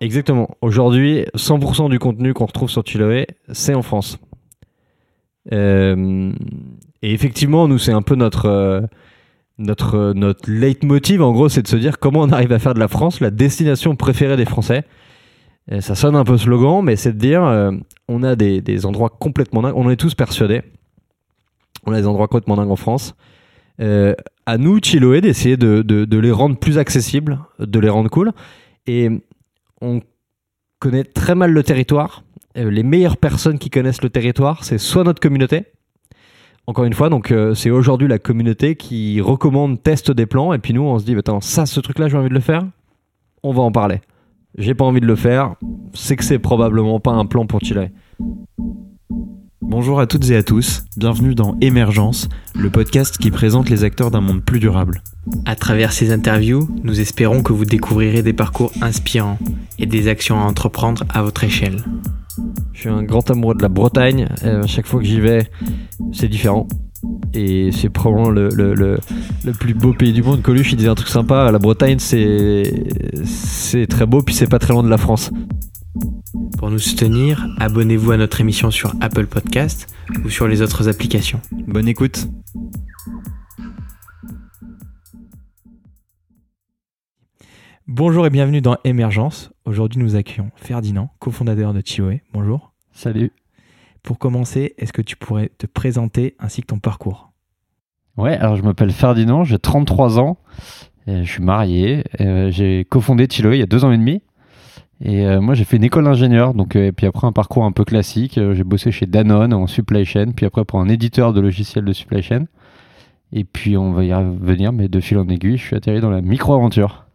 Exactement. Aujourd'hui, 100% du contenu qu'on retrouve sur Chiloé, c'est en France. Euh, et effectivement, nous, c'est un peu notre, euh, notre, notre leitmotiv, en gros, c'est de se dire comment on arrive à faire de la France la destination préférée des Français. Ça sonne un peu slogan, mais c'est de dire euh, on a des, des endroits complètement dingues, on en est tous persuadés. On a des endroits complètement dingues en France. Euh, à nous, Chiloé, d'essayer de, de, de les rendre plus accessibles, de les rendre cool. Et on connaît très mal le territoire. Euh, les meilleures personnes qui connaissent le territoire, c'est soit notre communauté. Encore une fois, donc euh, c'est aujourd'hui la communauté qui recommande, teste des plans, et puis nous, on se dit, attends, ça, ce truc-là, j'ai envie de le faire. On va en parler. J'ai pas envie de le faire. C'est que c'est probablement pas un plan pour Chile. Bonjour à toutes et à tous, bienvenue dans Émergence, le podcast qui présente les acteurs d'un monde plus durable. À travers ces interviews, nous espérons que vous découvrirez des parcours inspirants et des actions à entreprendre à votre échelle. Je suis un grand amoureux de la Bretagne. Euh, chaque fois que j'y vais, c'est différent. Et c'est probablement le, le, le, le plus beau pays du monde. Coluche, il disait un truc sympa. La Bretagne, c'est c'est très beau, puis c'est pas très loin de la France. Pour nous soutenir, abonnez-vous à notre émission sur Apple Podcast ou sur les autres applications. Bonne écoute Bonjour et bienvenue dans Émergence. Aujourd'hui, nous accueillons Ferdinand, cofondateur de Chiloé. Bonjour. Salut. Pour commencer, est-ce que tu pourrais te présenter ainsi que ton parcours? Ouais, alors je m'appelle Ferdinand, j'ai 33 ans, je suis marié, euh, j'ai cofondé Chiloé il y a deux ans et demi. Et euh, moi, j'ai fait une école d'ingénieur, donc et puis après un parcours un peu classique. j'ai bossé chez Danone en supply chain, puis après pour un éditeur de logiciels de supply chain. Et puis on va y revenir, mais de fil en aiguille, je suis atterri dans la micro-aventure.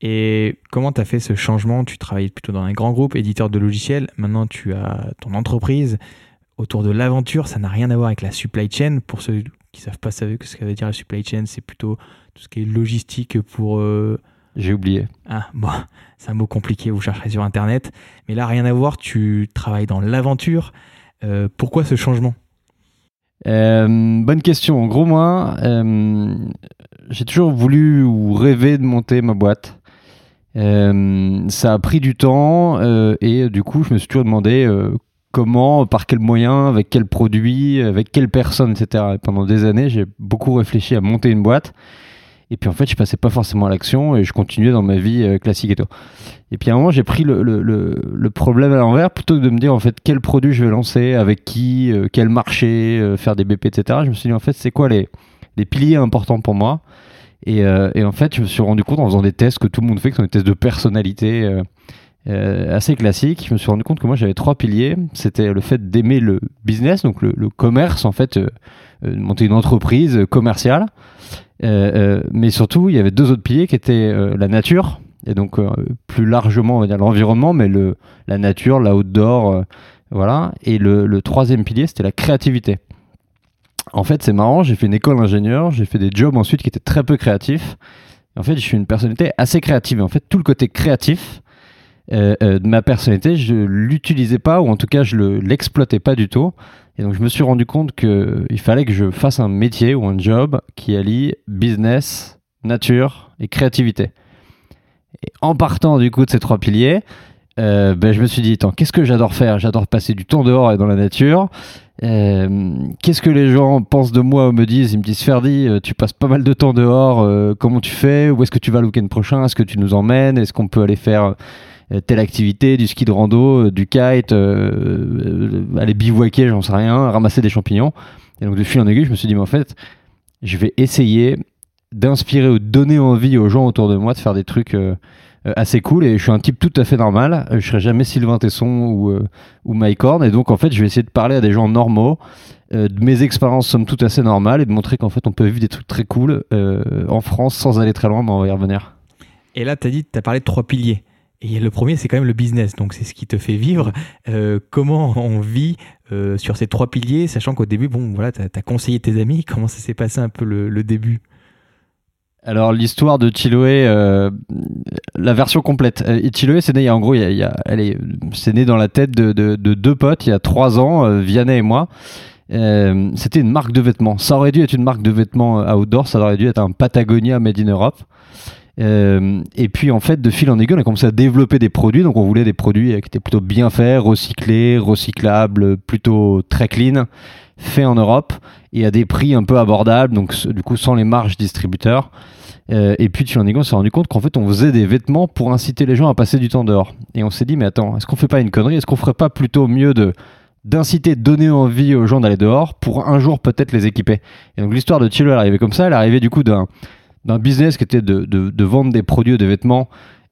Et comment tu as fait ce changement? Tu travaillais plutôt dans un grand groupe, éditeur de logiciels. Maintenant, tu as ton entreprise autour de l'aventure. Ça n'a rien à voir avec la supply chain. Pour ceux qui ne savent pas ce que ça veut dire la supply chain, c'est plutôt tout ce qui est logistique pour. Euh, J'ai oublié. Ah, bon, c'est un mot compliqué, vous chercherez sur Internet. Mais là, rien à voir, tu travailles dans l'aventure. Euh, pourquoi ce changement? Euh, bonne question. En gros, moi, j'ai toujours voulu ou rêvé de monter ma boîte. Euh, ça a pris du temps euh, et du coup, je me suis toujours demandé euh, comment, par quels moyens, avec quels produits, avec quelles personnes, etc. Et pendant des années, j'ai beaucoup réfléchi à monter une boîte. Et puis en fait, je passais pas forcément à l'action et je continuais dans ma vie classique et tout. Et puis à un moment, j'ai pris le, le, problème à l'envers plutôt que de me dire en fait quel produit je vais lancer, avec qui, quel marché, faire des BP, etc. Je me suis dit en fait, c'est quoi les, les piliers importants pour moi? Et, euh, et, en fait, je me suis rendu compte en faisant des tests que tout le monde fait, que sont des tests de personnalité euh, euh, assez classiques. Je me suis rendu compte que moi, j'avais trois piliers. C'était le fait d'aimer le business, donc le, le commerce, en fait, monter une entreprise commerciale. Mais surtout, il y avait deux autres piliers qui étaient la nature, et donc plus largement, on va dire l'environnement, mais le, la nature, l'outdoor, voilà. Et le, le troisième pilier, c'était la créativité. En fait, c'est marrant, j'ai fait une école d'ingénieur, j'ai fait des jobs ensuite qui étaient très peu créatifs. en fait, je suis une personnalité assez créative. en fait, tout le côté créatif euh, euh, de ma personnalité, je l'utilisais pas, ou en tout cas, je l'exploitais pas du tout. Et donc, je me suis rendu compte qu'il fallait que je fasse un métier ou un job qui allie business, nature et créativité. Et en partant du coup de ces trois piliers, euh, ben, je me suis dit, attends, qu'est-ce que j'adore faire? J'adore passer du temps dehors et dans la nature. Qu'est-ce que les gens pensent de moi ou me disent? Ils me disent Ferdi, tu passes pas mal de temps dehors, comment tu fais? Où est-ce que tu vas le week-end prochain? Est-ce que tu nous emmènes? Est-ce qu'on peut aller faire telle activité, du ski de rando, du kite, aller bivouaquer, j'en sais rien, ramasser des champignons Et donc de fil en aiguille, je me suis dit, mais en fait, je vais essayer d'inspirer ou de donner envie aux gens autour de moi de faire des trucs euh, assez cool et je suis un type tout à fait normal. Euh, je serai jamais Sylvain Tesson ou, euh, ou Mike Horn et donc en fait je vais essayer de parler à des gens normaux de mes expériences somme tout assez normales et de montrer qu'en fait on peut vivre des trucs très cool en France sans aller très loin, mais on va y revenir. Et là, tu dit, tu as parlé de trois piliers. Et le premier, c'est quand même le business. Donc, c'est ce qui te fait vivre. comment on vit sur ces trois piliers, sachant qu'au début, bon, voilà, tu as, conseillé tes amis. Comment ça s'est passé un peu le, le début? Alors l'histoire de Chiloé, euh, la version complète. Euh, Chiloé, c'est né, en gros, il y a, elle est, c'est né dans la tête de, de, de, deux potes il y a trois ans, euh, Vianney et moi. Euh, c'était une marque de vêtements. Ça aurait dû être une marque de vêtements outdoor, ça aurait dû être un Patagonia Made in Europe. Euh, et puis en fait, de fil en aiguille, on a commencé à développer des produits. Donc on voulait des produits qui étaient plutôt bien faits, recyclés, recyclables, plutôt très clean, faits en Europe et à des prix un peu abordables, donc du coup sans les marges distributeurs. Euh, et puis de fil en aiguille, on s'est rendu compte qu'en fait, on faisait des vêtements pour inciter les gens à passer du temps dehors. Et on s'est dit, mais attends, est-ce qu'on fait pas une connerie? Est-ce qu'on ferait pas plutôt mieux de d'inciter, donner envie aux gens d'aller dehors pour un jour peut-être les équiper? Et donc l'histoire de Chilo, elle arrivait comme ça, elle arrivait du coup d'un d'un business qui était de, de, de, vendre des produits ou des vêtements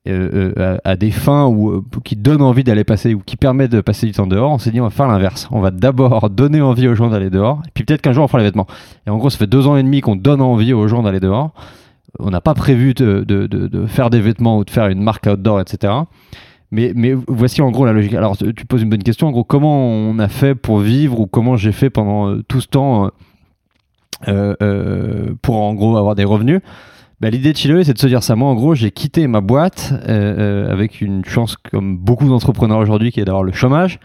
euh, euh à, des fins ou euh, qui donnent envie d'aller passer ou qui permettent de passer du temps dehors, on s'est dit on va faire l'inverse. On va d'abord donner envie aux gens d'aller dehors, puis peut-être qu'un jour on fera les vêtements. Et en gros, ça fait deux ans et demi qu'on donne envie aux gens d'aller dehors. On n'a pas prévu de, de, de, faire des vêtements ou de faire une marque outdoor, etc. Mais, mais voici en gros la logique. Alors tu poses une bonne question. En gros, comment on a fait pour vivre ou comment j'ai fait pendant tout ce temps pour en gros avoir des revenus. Bah, L'idée de Chiloé, c'est de se dire ça. Moi, en gros, j'ai quitté ma boîte euh, euh avec une chance, comme beaucoup d'entrepreneurs aujourd'hui, qui est d'avoir le chômage.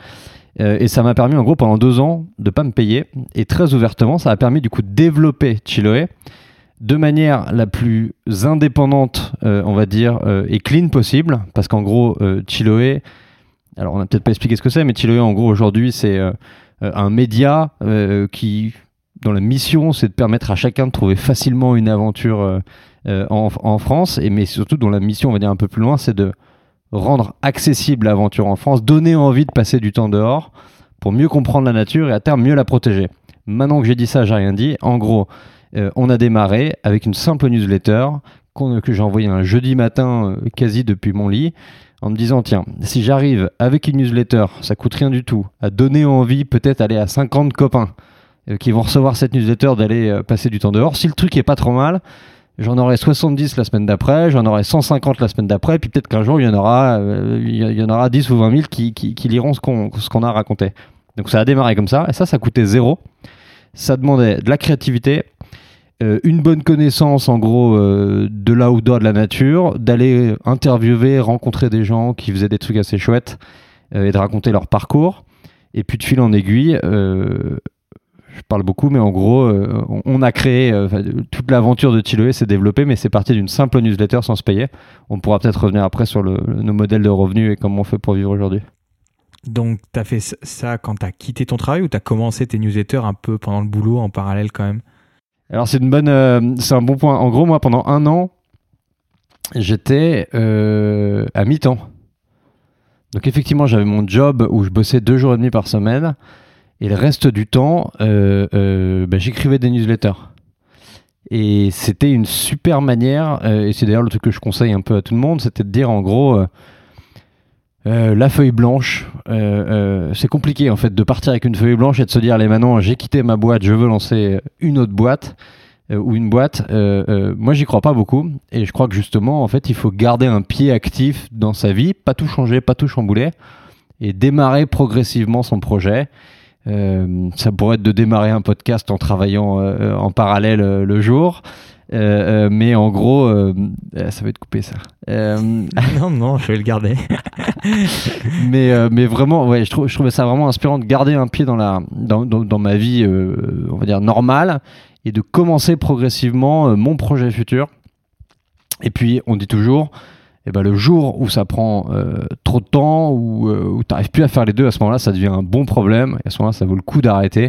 Euh, et ça m'a permis, en gros, pendant deux ans, de pas me payer. Et très ouvertement, ça a permis du coup de développer Chiloé de manière la plus indépendante, on va dire, et clean possible. Parce qu'en gros, Chiloé, alors on n'a peut-être pas expliqué ce que c'est, mais Chiloé, en gros, aujourd'hui, c'est un média qui dont la mission c'est de permettre à chacun de trouver facilement une aventure euh, euh, en, France, et mais surtout dont la mission, on va dire un peu plus loin, c'est de rendre accessible l'aventure en France, donner envie de passer du temps dehors pour mieux comprendre la nature et à terme mieux la protéger. Maintenant que j'ai dit ça, j'ai rien dit. En gros, euh, on a démarré avec une simple newsletter que j'ai envoyé un jeudi matin quasi depuis mon lit en me disant tiens, si j'arrive avec une newsletter, ça coûte rien du tout, à donner envie peut-être aller à 50 copains qui vont recevoir cette newsletter d'aller euh, passer du temps dehors. Si le truc est pas trop mal, j'en aurai 70 la semaine d'après, j'en aurai 150 la semaine d'après, puis peut-être qu'un jour il y en aura, euh, il y en aura 10 ou 20 000 qui, liront ce qu'on a raconté. Donc ça a démarré comme ça, et ça, ça coûtait zéro. Ça demandait de la créativité, euh, une bonne connaissance en gros euh, de l'outdoor, de la nature, d'aller interviewer, rencontrer des gens qui faisaient des trucs assez chouettes et de raconter leur parcours. Et puis de fil en aiguille, je parle beaucoup, mais en gros, euh, on a créé euh, toute l'aventure de Chiloé s'est développée, mais c'est parti d'une simple newsletter sans se payer. On pourra peut-être revenir après sur le, nos modèles de revenus et comment on fait pour vivre aujourd'hui. Donc, tu as fait ça quand tu as quitté ton travail ou tu as commencé tes newsletters un peu pendant le boulot en parallèle quand même? Alors, c'est une bonne, euh, c'est un bon point. En gros, moi, pendant un an, j'étais à mi-temps. Donc, effectivement, j'avais mon job où je bossais deux jours et demi par semaine. Et le reste du temps, euh, euh, bah, j'écrivais des newsletters. Et c'était une super manière, euh, et c'est d'ailleurs le truc que je conseille un peu à tout le monde, c'était de dire en gros, la feuille blanche, c'est compliqué en fait de partir avec une feuille blanche et de se dire, allez maintenant j'ai quitté ma boîte, je veux lancer une autre boîte ou une boîte. moi j'y crois pas beaucoup, et je crois que justement en fait il faut garder un pied actif dans sa vie, pas tout changer, pas tout chambouler, et démarrer progressivement son projet. Euh, ça pourrait être de démarrer un podcast en travaillant euh, en parallèle euh, le jour. mais en gros, ça va être coupé ça. non, non, je vais le garder. mais, mais vraiment, ouais, je, trouve, je trouvais ça vraiment inspirant de garder un pied dans, la, dans, dans, dans ma vie, on va dire, normale et de commencer progressivement mon projet futur. Et puis, on dit toujours, et ben le jour où ça prend euh, trop de temps euh, où tu n'arrives plus à faire les deux, à ce moment-là, ça devient un bon problème. Et à ce moment-là, ça vaut le coup d'arrêter.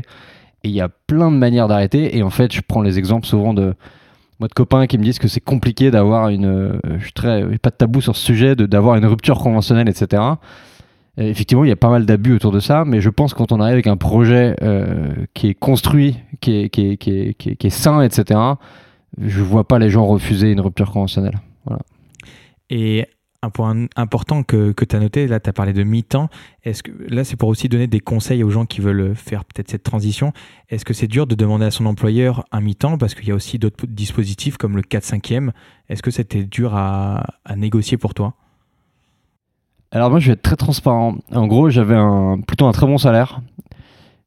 Et il y a plein de manières d'arrêter. Et en fait, je prends les exemples souvent de moi de copains qui me disent que c'est compliqué d'avoir une, euh, je suis très, pas de tabou sur ce sujet, d'avoir une rupture conventionnelle, etc. Et effectivement, il y a pas mal d'abus autour de ça, mais je pense que quand on arrive avec un projet qui est construit, qui est, qui est, qui est, qui est, qui est sain, etc. Je vois pas les gens refuser une rupture conventionnelle. Voilà. Et un point important que, que tu as noté, là tu as parlé de mi-temps, est-ce que là c'est pour aussi donner des conseils aux gens qui veulent faire peut-être cette transition, est-ce que c'est dur de demander à son employeur un mi-temps parce qu'il y a aussi d'autres dispositifs comme le 4-5e, est-ce que c'était dur à, à, négocier pour toi? Alors moi je vais être très transparent, en gros j'avais plutôt un très bon salaire,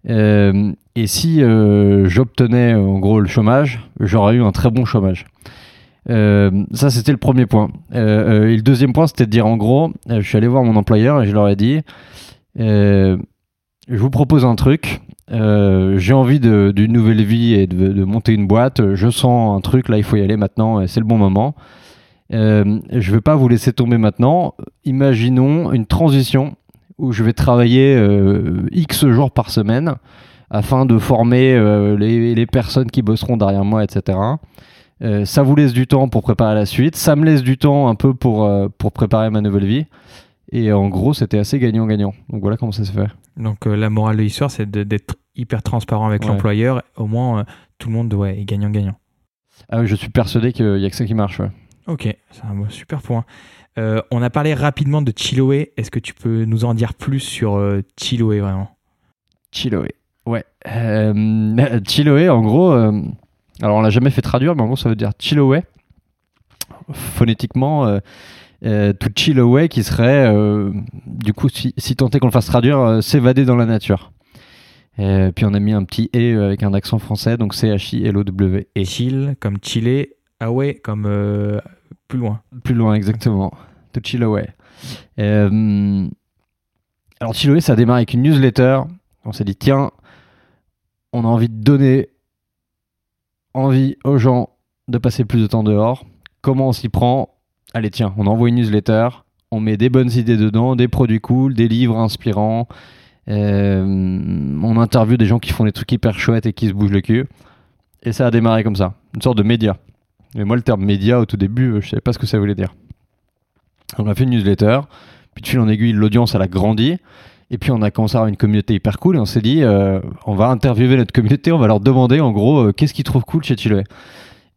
euh, et si euh, j'obtenais en gros le chômage, j'aurais eu un très bon chômage. Euh, ça, c'était le premier point. Euh, euh, et le deuxième point, c'était de dire en gros, je suis allé voir mon employeur et je leur ai dit, je vous propose un truc. j'ai envie d'une nouvelle vie et de, monter une boîte. Je sens un truc là, il faut y aller maintenant. C'est le bon moment. Je ne vais pas vous laisser tomber maintenant. Imaginons une transition où je vais travailler X jours par semaine afin de former les personnes qui bosseront derrière moi, etc. Euh, ça vous laisse du temps pour préparer la suite. Ça me laisse du temps un peu pour, euh, pour préparer ma nouvelle vie. Et en gros, c'était assez gagnant-gagnant. Donc voilà comment ça se fait. Donc euh, la morale de l'histoire, c'est d'être hyper transparent avec Ouais. l'employeur. Au moins, tout le monde ouais, est gagnant-gagnant. Ah, oui, je suis persuadé qu'il n'y a que ça qui marche. ouais. Ok, c'est un super point. On a parlé rapidement de Chiloé. Est-ce que tu peux nous en dire plus sur Chiloé vraiment? Chiloé. Ouais. Chiloé, en gros, alors on l'a jamais fait traduire, mais en gros, ça veut dire Chiloé. Phonétiquement, euh, euh, to chill away, qui serait, euh, du coup, si, si tant est qu'on le fasse traduire, euh, s'évader dans la nature. Euh, puis on a mis un petit E avec un accent français, donc C-H-I-L-O-W. Et Et chill comme chiller, away comme plus loin. plus loin, exactement. To chill away. Alors, chill away, ça a démarré avec une newsletter. On s'est dit, tiens, on a envie de donner envie aux gens de passer plus de temps dehors. Comment on s'y prend? Allez, tiens, on envoie une newsletter, on met des bonnes idées dedans, des produits cool, des livres inspirants. euh, on interviewe des gens qui font des trucs hyper chouettes et qui se bougent le cul. Et ça a démarré comme ça, une sorte de média. Mais moi, le terme média, au tout début, euh, je savais pas ce que ça voulait dire. On a fait une newsletter, puis de fil en aiguille, l'audience, elle a grandi. Et puis, on a commencé à avoir une communauté hyper cool. Et on s'est dit, euh, on va interviewer notre communauté, on va leur demander, en gros, euh, qu'est-ce qu'ils trouvent cool chez Chiloé.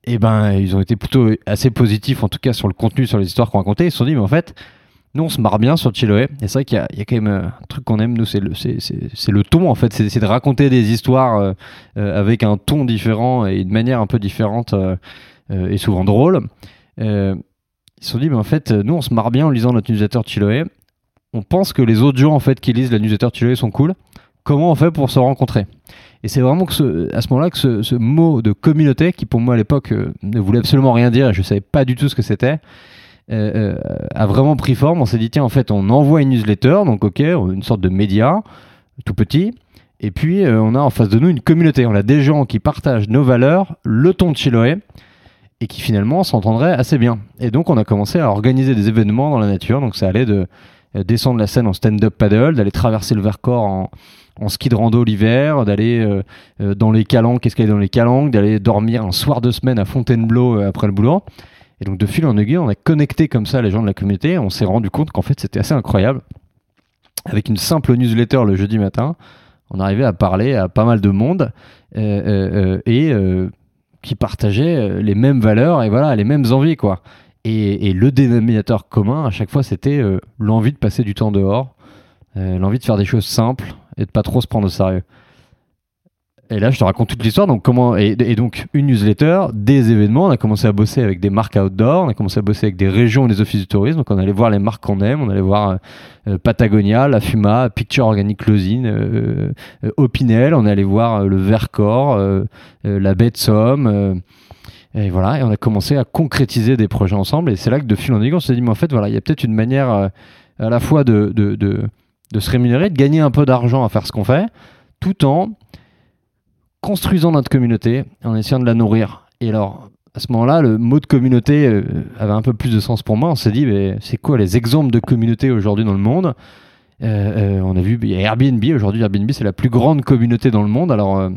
Et ben, ils ont été plutôt assez positifs, en tout cas, sur le contenu, sur les histoires qu'on racontait. Ils se sont dit, mais en fait, nous, on se marre bien sur Chiloé. Et c'est vrai qu'il y, a- quand même euh, un truc qu'on aime, nous, c'est le, c'est, le ton, en fait. C'est de raconter des histoires avec un ton différent et une manière un peu différente et souvent drôle. Ils se sont dit, mais en fait, nous, on se marre bien en lisant notre newsletter de Chiloé. On pense que les autres gens, en fait, qui lisent la newsletter Chiloé sont cool. Comment on fait pour se rencontrer? Et c'est vraiment à ce moment-là que ce, mot de communauté, qui pour moi à l'époque euh, ne voulait absolument rien dire, je savais pas du tout ce que c'était, euh, euh, a vraiment pris forme. On s'est dit, tiens, en fait, on envoie une newsletter, donc ok, une sorte de média, tout petit. Et puis, on a en face de nous une communauté. On a des gens qui partagent nos valeurs, le ton de Chiloé, et qui finalement s'entendraient assez bien. Et donc, on a commencé à organiser des événements dans la nature. Donc, ça allait de descendre la scène en stand-up paddle, d'aller traverser le Vercors en, en ski de rando l'hiver, d'aller euh, euh, dans les calanques, qu'est-ce dans les calanques, d'aller dormir un soir de semaine à Fontainebleau euh, après le boulot. Et donc, de fil en aiguille, on a connecté comme ça les gens de la communauté. On s'est rendu compte qu'en fait, c'était assez incroyable. Avec une simple newsletter le jeudi matin, on arrivait à parler à pas mal de monde euh, euh, euh, et euh, qui partageaient euh, les mêmes valeurs et voilà les mêmes envies quoi. Et, le dénominateur commun à chaque fois c'était euh, l'envie de passer du temps dehors, euh, l'envie de faire des choses simples et de pas trop se prendre au sérieux. Et là, je te raconte toute l'histoire. Donc, comment et, donc une newsletter, des événements. On a commencé à bosser avec des marques outdoor. On a commencé à bosser avec des régions et des offices du tourisme. Donc, on allait voir les marques qu'on aime. On allait voir euh, Patagonia, La Fuma, Picture Organic Closing, Opinel. On allait voir le Vercors, la baie de Somme. Et voilà. Et on a commencé à concrétiser des projets ensemble. Et c'est là que de fil en aiguille, on s'est dit, mais en fait, voilà, il y a peut-être une manière euh, à la fois de, se rémunérer, de gagner un peu d'argent à faire ce qu'on fait, tout en construisant notre communauté, en essayant de la nourrir. Et alors, à ce moment-là, le mot de communauté euh, avait un peu plus de sens pour moi. On s'est dit, mais c'est quoi les exemples de communautés aujourd'hui dans le monde? Euh, On a vu, il y a Airbnb. Aujourd'hui, Airbnb, c'est la plus grande communauté dans le monde. Alors,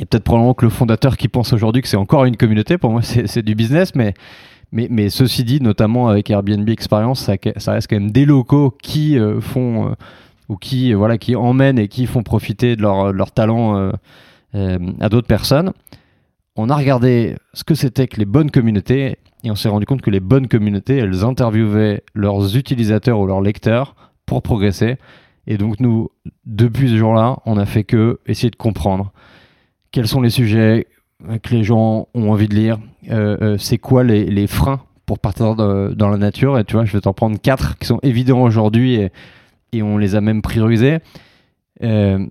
il y a peut-être probablement que le fondateur qui pense aujourd'hui que c'est encore une communauté. Pour moi, c'est du business, mais, mais, ceci dit, notamment avec Airbnb Experience, ça, reste quand même des locaux qui euh, font euh, ou qui, euh, voilà, qui emmènent et qui font profiter de leur, leur talent à d'autres personnes. On a regardé ce que c'était que les bonnes communautés et on s'est rendu compte que les bonnes communautés, elles interviewaient leurs utilisateurs ou leurs lecteurs pour progresser. Et donc nous, depuis ce jour-là, on a fait que essayer de comprendre quels sont les sujets que les gens ont envie de lire, euh, euh, c'est quoi les, freins pour partir dans la nature. Et tu vois, je vais t'en prendre quatre qui sont évidents aujourd'hui et, on les a même priorisés. Euh,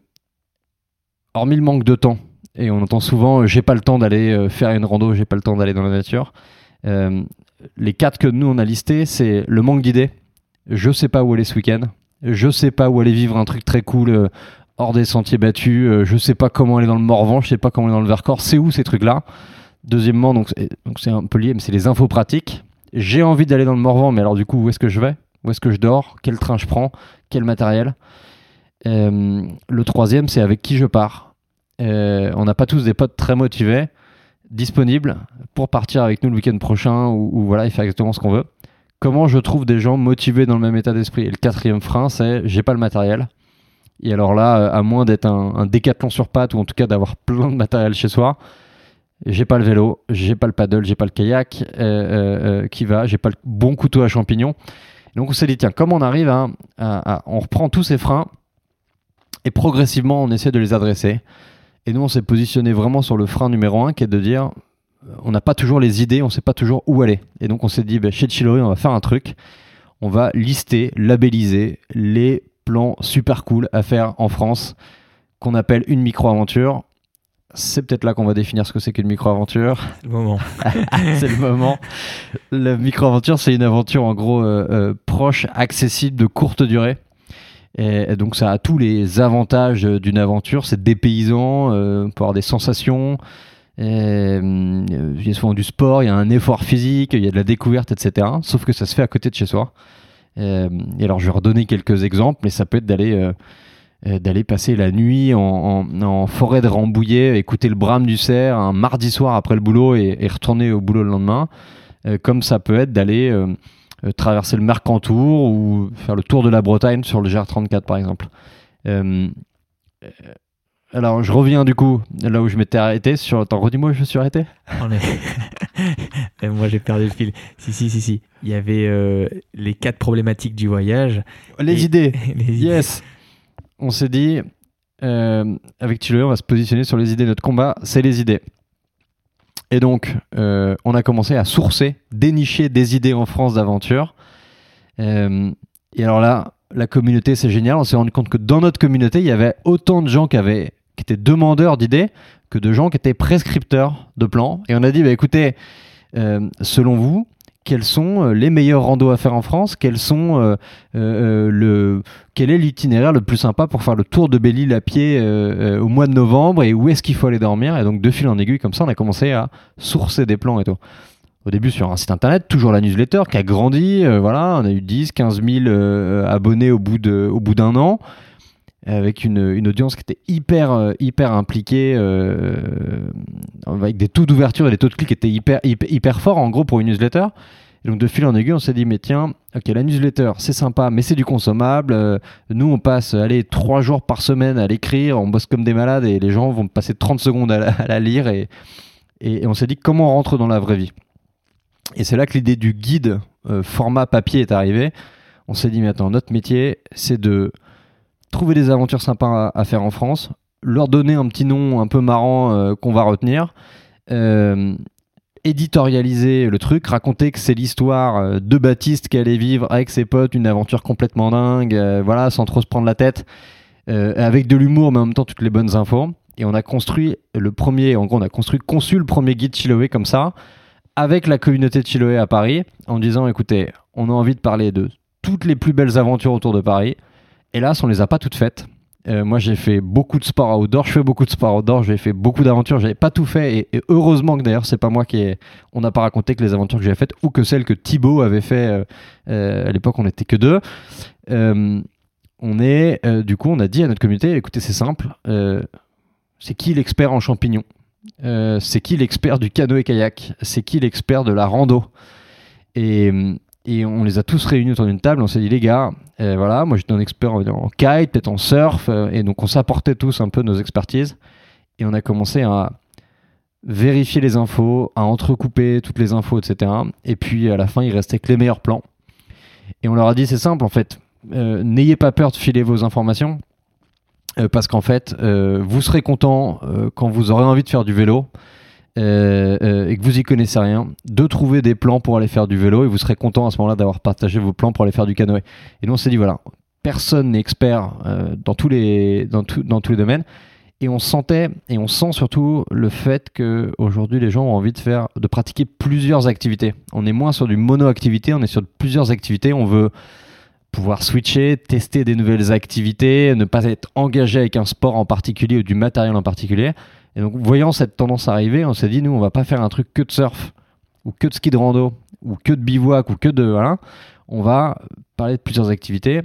hormis le manque de temps, et on entend souvent j'ai pas le temps d'aller faire une rando, j'ai pas le temps d'aller dans la nature. Les quatre que nous on a listés, c'est le manque d'idées. Je sais pas où aller ce week-end. Je sais pas où aller vivre un truc très cool hors des sentiers battus. Euh, je sais pas comment aller dans le Morvan. Je sais pas comment aller dans le Vercors. C'est où ces trucs-là? Deuxièmement, donc c'est un peu lié, mais c'est les infos pratiques. j'ai envie d'aller dans le Morvan, mais alors du coup, où est-ce que je vais? Où est-ce que je dors? Quel train je prends? Quel matériel? Euh, Le troisième, c'est avec qui je pars. Euh, on n'a pas tous des potes très motivés, disponibles pour partir avec nous le week-end prochain ou, ou voilà, et faire exactement ce qu'on veut. Comment je trouve des gens motivés dans le même état d'esprit? Et le quatrième frein, c'est j'ai pas le matériel. Et alors là, euh, à moins d'être un, un décathlon sur pattes ou en tout cas d'avoir plein de matériel chez soi, j'ai pas le vélo, j'ai pas le paddle, j'ai pas le kayak euh, euh, qui va, j'ai pas le bon couteau à champignons. Donc on s'est dit tiens, comment on arrive on reprend tous ces freins et progressivement on essaie de les adresser. Et nous on s'est positionné vraiment sur le frein numéro un qui est de dire on n'a pas toujours les idées, on sait pas toujours où aller. Et donc on s'est dit bah, chez Chiloé on va faire un truc, on va lister, labelliser les super cool à faire en France qu'on appelle une micro-aventure. C'est peut-être là qu'on va définir ce que c'est qu'une micro-aventure. C'est le moment. c'est le moment. La micro-aventure, c'est une aventure en gros euh, euh, proche, accessible, de courte durée. Et, et donc ça a tous les avantages euh, d'une aventure. C'est dépaysant, euh, on peut avoir des sensations. et, Il y a souvent du sport, il y a un effort physique, il y a de la découverte, etc. Sauf que ça se fait à côté de chez soi. Euh, et alors je vais redonner quelques exemples, mais ça peut être d'aller euh, euh, passer la nuit en, forêt de Rambouillet, écouter le brame du cerf un mardi soir après le boulot et, et retourner au boulot le lendemain. Comme ça peut être d'aller traverser le Mercantour ou faire le tour de la Bretagne sur le GR34 par exemple. Alors je reviens du coup là où je m'étais arrêté sur. Attends, redis-moi où je me suis arrêté. On est- moi j'ai perdu le fil. Si, si, si, si. Il y avait euh, les quatre problématiques du voyage. Les Et- idées. Les- Yes. On s'est dit, euh, avec Chile, on va se positionner sur les idées. Notre combat, c'est les idées. Et donc, euh, on a commencé à sourcer, dénicher des idées en France d'aventure. Et alors là, la communauté, c'est génial. On s'est rendu compte que dans notre communauté, il y avait autant de gens qui, avaient, qui étaient demandeurs d'idées que de gens qui étaient prescripteurs de plans. Et on a dit, bah, écoutez, euh, selon vous, quels sont euh, les meilleurs randos à faire en France? Quels sont euh, le quel est l'itinéraire le plus sympa pour faire le tour de Belle-Île à pied au mois de novembre? Et où est-ce qu'il faut aller dormir? Et donc, de fil en aiguille, comme ça, on a commencé à sourcer des plans et tout. Au début, sur un site internet, toujours la newsletter qui a grandi. voilà, on a eu 10, 15 000 euh, abonnés au bout d'un an, avec une, une audience qui était hyper, euh, hyper impliquée, euh, avec des taux d'ouverture et des taux de clics qui étaient hyper, hyper, forts, en gros, pour une newsletter. Et donc de fil en aiguille, on s'est dit, mais tiens, ok, la newsletter, c'est sympa, mais c'est du consommable. Euh, nous, on passe, allez, trois jours par semaine à l'écrire, on bosse comme des malades et les gens vont passer 30 secondes à la, lire. Et, et, on s'est dit, comment on rentre dans la vraie vie? Et c'est là que l'idée du guide format papier est arrivée. On s'est dit, mais attends, notre métier, c'est de trouver des aventures sympas à, faire en France, leur donner un petit nom un peu marrant euh, qu'on va retenir. Euh, éditorialiser le truc, raconter que c'est l'histoire euh, de Baptiste qui allait vivre avec ses potes une aventure complètement dingue, voilà, sans trop se prendre la tête, avec de l'humour, mais en même temps toutes les bonnes infos. Et on a construit le premier, en gros, on a construit, conçu le premier guide Chiloé comme ça, avec la communauté de Chiloé à Paris, en disant écoutez, on a envie de parler de toutes les plus belles aventures autour de Paris. Hélas, on les a pas toutes faites. Euh, moi, j'ai fait beaucoup de sport outdoor. Je fais beaucoup de sport outdoor. J'ai fait beaucoup d'aventures. J'avais pas tout fait. Et, heureusement que d'ailleurs, c'est pas moi qui. On n'a pas raconté que les aventures que j'avais faites ou que celles que Thibaut avait fait. euh, euh, à l'époque, on n'était que deux. On est. du coup, on a dit à notre communauté écoutez, c'est simple. c'est qui l'expert en champignons? C'est qui l'expert du canoë-kayak? C'est qui l'expert de la rando? Et, et on les a tous réunis autour d'une table. On s'est dit, les gars, euh, voilà, moi j'étais un expert en, kite, peut-être en surf, euh, et donc on s'apportait tous un peu nos expertises. Et on a commencé à vérifier les infos, à entrecouper toutes les infos, etc. Et puis à la fin, il restait que les meilleurs plans. Et on leur a dit, c'est simple en fait, euh, n'ayez pas peur de filer vos informations. parce qu'en fait, vous serez content quand vous aurez envie de faire du vélo euh, euh, et que vous y connaissez rien, de trouver des plans pour aller faire du vélo et vous serez content à ce moment-là d'avoir partagé vos plans pour aller faire du canoë. Et nous on s'est dit voilà, personne n'est expert euh, dans tous les domaines et on sentait et on sent surtout le fait que aujourd'hui les gens ont envie de faire de pratiquer plusieurs activités. On est moins sur du mono-activité, on est sur plusieurs activités, on veut pouvoir switcher, tester des nouvelles activités, ne pas être engagé avec un sport en particulier ou du matériel en particulier. Et donc, voyant cette tendance arriver, on s'est dit, nous, on va pas faire un truc que de surf ou que de ski de rando ou que de bivouac ou que de voilà, on va parler de plusieurs activités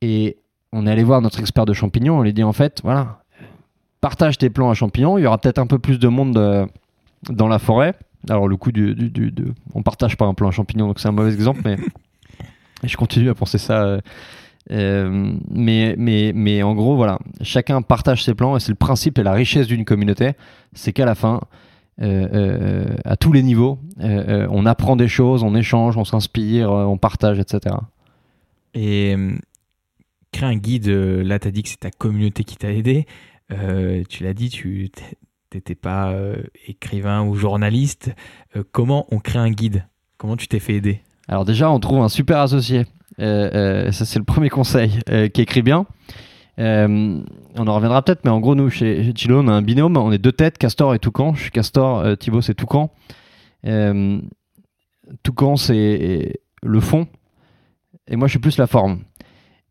et on est allé voir notre expert de champignons. On lui dit en fait, voilà, partage tes plans à champignons. Il y aura peut-être un peu plus de monde euh, dans la forêt. Alors le coup du, du, on partage pas un plan à champignons, donc c'est un mauvais exemple, mais je continue à penser ça. euh, euh, mais, mais, mais en gros, voilà, chacun partage ses plans et c'est le principe et la richesse d'une communauté, c'est qu'à la fin, euh, euh, à tous les niveaux, on apprend des choses, on échange, on s'inspire, on partage, etc. Et créer un guide, là, tu as dit que c'est ta communauté qui t'a aidé. Tu l'as dit, tu n'étais pas écrivain ou journaliste. Comment on crée un guide? Comment tu t'es fait aider? Alors déjà, on trouve un super associé. Euh, euh, ça, c'est le premier conseil euh, qui écrit bien. On en reviendra peut-être, mais en gros, nous, chez, Chilo, on a un binôme. On est deux têtes, Castor et Toucan. Je suis Castor, euh, Thibaut, c'est Toucan. Toucan, c'est le fond. Et moi, je suis plus la forme.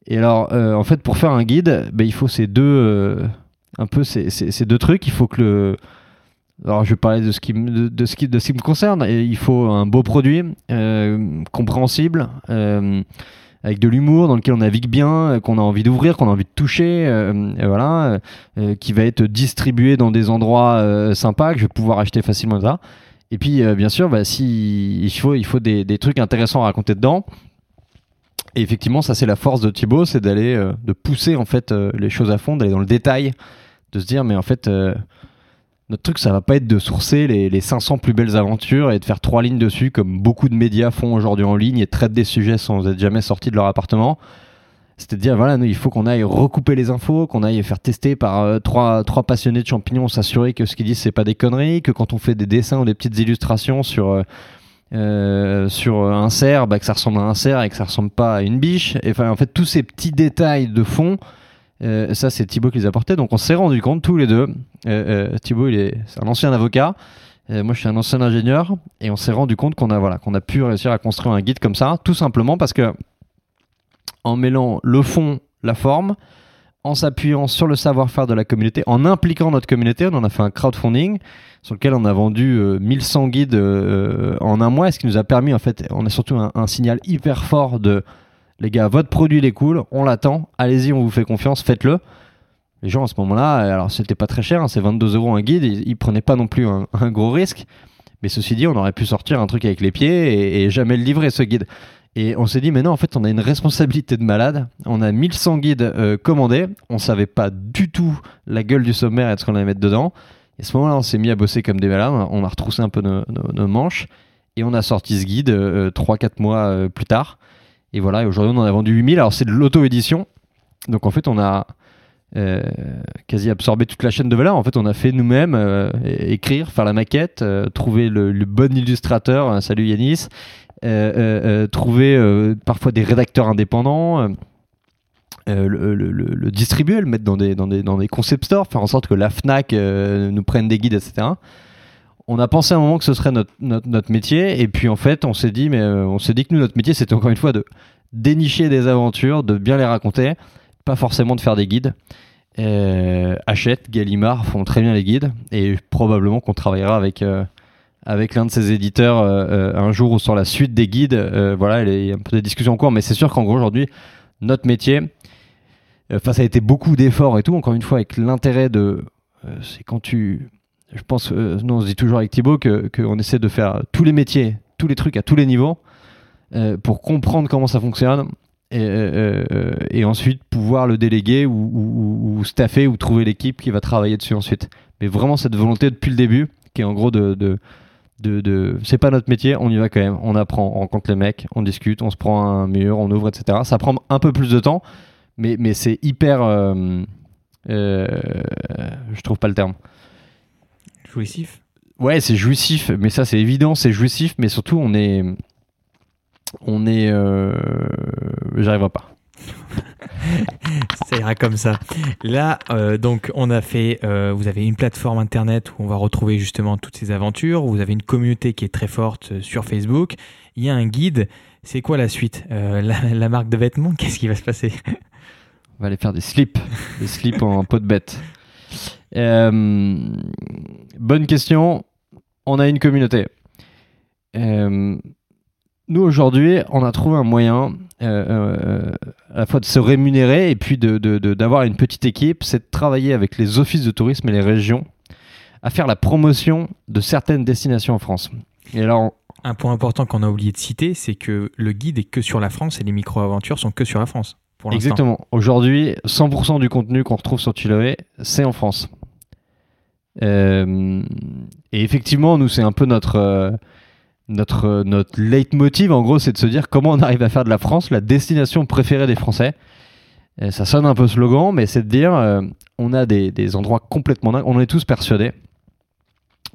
Et alors, en fait, pour faire un guide, ben, il faut ces deux, un peu ces deux trucs. Il faut que le, alors, je vais parler de ce qui, me- de, ce qui, de ce qui me concerne. Il faut un beau produit, euh, compréhensible, euh, avec de l'humour, dans lequel on navigue bien, euh, qu'on a envie d'ouvrir, qu'on a envie de toucher, voilà, qui va être distribué dans des endroits sympas, que je vais pouvoir acheter facilement ça. Et puis, bien sûr, bah, si, il faut, il faut des, des trucs intéressants à raconter dedans. Et effectivement, ça c'est la force de Thibaut, c'est d'aller, de pousser en fait les choses à fond, d'aller dans le détail, de se dire, mais en fait. Notre truc, ça va pas être de sourcer les, les 500 plus belles aventures et de faire trois lignes dessus, comme beaucoup de médias font aujourd'hui en ligne et traitent des sujets sans être jamais sortis de leur appartement. C'est de dire, voilà, il faut qu'on aille recouper les infos, qu'on aille faire tester par euh, trois, trois passionnés de champignons, s'assurer que ce qu'ils disent, c'est pas des conneries, que quand on fait des dessins ou des petites illustrations sur, euh, euh, sur un cerf, bah, que ça ressemble à un cerf et que ça ressemble pas à une biche. Enfin, en fait, tous ces petits détails de fond, euh, ça, c'est Thibaut qui les apportait. Donc, on s'est rendu compte tous les deux. Euh, euh, Thibaut, il est, un ancien avocat. Moi, je suis un ancien ingénieur. Et on s'est rendu compte qu'on a, voilà, qu'on a pu réussir à construire un guide comme ça, tout simplement parce que en mêlant le fond, la forme, en s'appuyant sur le savoir-faire de la communauté, en impliquant notre communauté, on en a fait un crowdfunding sur lequel on a vendu euh, 1100 guides en un mois, ce qui nous a permis, en fait, on a surtout un signal hyper fort de les gars, votre produit il est cool, on l'attend, allez-y, on vous fait confiance, faites-le. Les gens à ce moment-là, alors c'était pas très cher, hein, c'est 22 euros un guide, ils, ils prenaient pas non plus un, gros risque. Mais ceci dit, on aurait pu sortir un truc avec les pieds et, jamais le livrer ce guide. Et on s'est dit, mais non, en fait, on a une responsabilité de malade. On a 1100 guides euh, commandés. On savait pas du tout la gueule du sommaire et de ce qu'on allait mettre dedans. Et à ce moment-là, on s'est mis à bosser comme des malades. On a retroussé un peu nos, manches. Et on a sorti ce guide 3-4 mois euh, plus tard. Et voilà, aujourd'hui, on en a vendu 8000. Alors, c'est de l'auto-édition. Donc, en fait, on a euh, quasi absorbé toute la chaîne de valeur. En fait, on a fait nous-mêmes euh, écrire, faire la maquette, euh, trouver le, bon illustrateur. euh, salut Yanis. trouver parfois des rédacteurs indépendants. le, distribuer, le mettre dans des, dans, concept stores, faire en sorte que la FNAC nous prenne des guides, etc. On a pensé à un moment que ce serait notre, notre, métier, et puis en fait, on s'est dit, mais euh, on s'est dit que nous, notre métier, c'était encore une fois de dénicher des aventures, de bien les raconter, pas forcément de faire des guides. Euh, Hachette, Gallimard font très bien les guides, et probablement qu'on travaillera avec, euh, avec l'un de ces éditeurs un jour ou sur la suite des guides. Voilà, il y a un peu de discussions en cours, mais c'est sûr qu'en gros, aujourd'hui, notre métier, Enfin, ça a été beaucoup d'efforts et tout. Encore une fois, avec l'intérêt de, c'est quand tu, je pense, euh, nous on se dit toujours avec Thibaut qu'on essaie de faire tous les métiers, tous les trucs à tous les niveaux euh, pour comprendre comment ça fonctionne et, euh, euh, ensuite pouvoir le déléguer ou, staffer ou trouver l'équipe qui va travailler dessus ensuite. Mais vraiment cette volonté depuis le début, qui est en gros de, de de, de c'est pas notre métier, on y va quand même, on apprend, on rencontre les mecs, on discute, on se prend un mur, on ouvre, etc. Ça prend un peu plus de temps, mais, mais c'est hyper. euh, euh, je trouve pas le terme. Jouissif Ouais, c'est jouissif, mais ça c'est évident, c'est jouissif, mais surtout on est. On est. Euh, J'arriverai pas. Ça ira comme ça. Là, euh, donc, on a fait. euh, vous avez une plateforme internet où on va retrouver justement toutes ces aventures. Vous avez une communauté qui est très forte euh, sur Facebook. Il y a un guide. C'est quoi la suite Euh, la, la marque de vêtements? Qu'est-ce qui va se passer? On va aller faire des slips, des slips en peau de bête. Euh, bonne question. On a une communauté. Euh, nous aujourd'hui, on a trouvé un moyen euh, à la fois de se rémunérer et puis d'avoir de, de, une petite équipe, c'est de travailler avec les offices de tourisme et les régions à faire la promotion de certaines destinations en France. Et alors, un point important qu'on a oublié de citer, c'est que le guide est que sur la France et les micro-aventures sont que sur la France. Exactement. Aujourd'hui, 100% du contenu qu'on retrouve sur Chiloé, c'est en France. Euh, et effectivement, nous, c'est un peu notre, notre, notre leitmotiv, en gros, c'est de se dire comment on arrive à faire de la France la destination préférée des Français. ça sonne un peu slogan, mais c'est de dire euh, on a des, des, endroits complètement dingues, on est tous persuadés.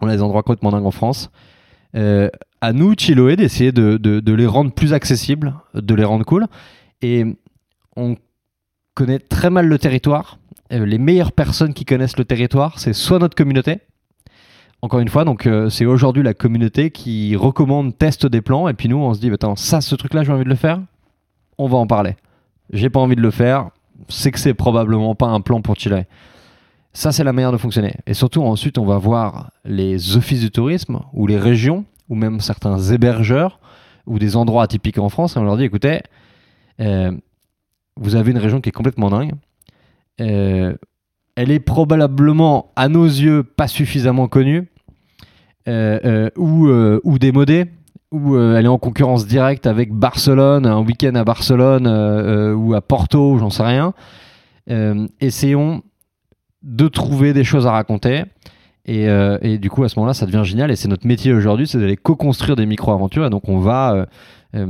On a des endroits complètement dingues en France. Euh, à nous, Chiloé, d'essayer de, de, de, les rendre plus accessibles, de les rendre cool. Et on connaît très mal le territoire. Euh, les meilleures personnes qui connaissent le territoire, c'est soit notre communauté, encore une fois, donc euh, c'est aujourd'hui la communauté qui recommande, teste des plans, et puis nous on se dit, attends, ça, ce truc-là, j'ai envie de le faire, on va en parler. J'ai pas envie de le faire, c'est que c'est probablement pas un plan pour Chile. Ça, c'est la manière de fonctionner. Et surtout, ensuite, on va voir les offices du tourisme ou les régions ou même certains hébergeurs ou des endroits atypiques en France et on leur dit écoutez, euh, vous avez une région qui est complètement dingue. Euh, elle est probablement, à nos yeux, pas suffisamment connue euh, ou, ou démodée ou elle est en concurrence directe avec Barcelone, un week-end à Barcelone ou à Porto, j'en sais rien. essayons de trouver des choses à raconter. Euh, et, du coup, à ce moment-là, ça devient génial. Et c'est notre métier aujourd'hui, c'est d'aller co-construire des micro-aventures. Et donc, on va, euh, euh,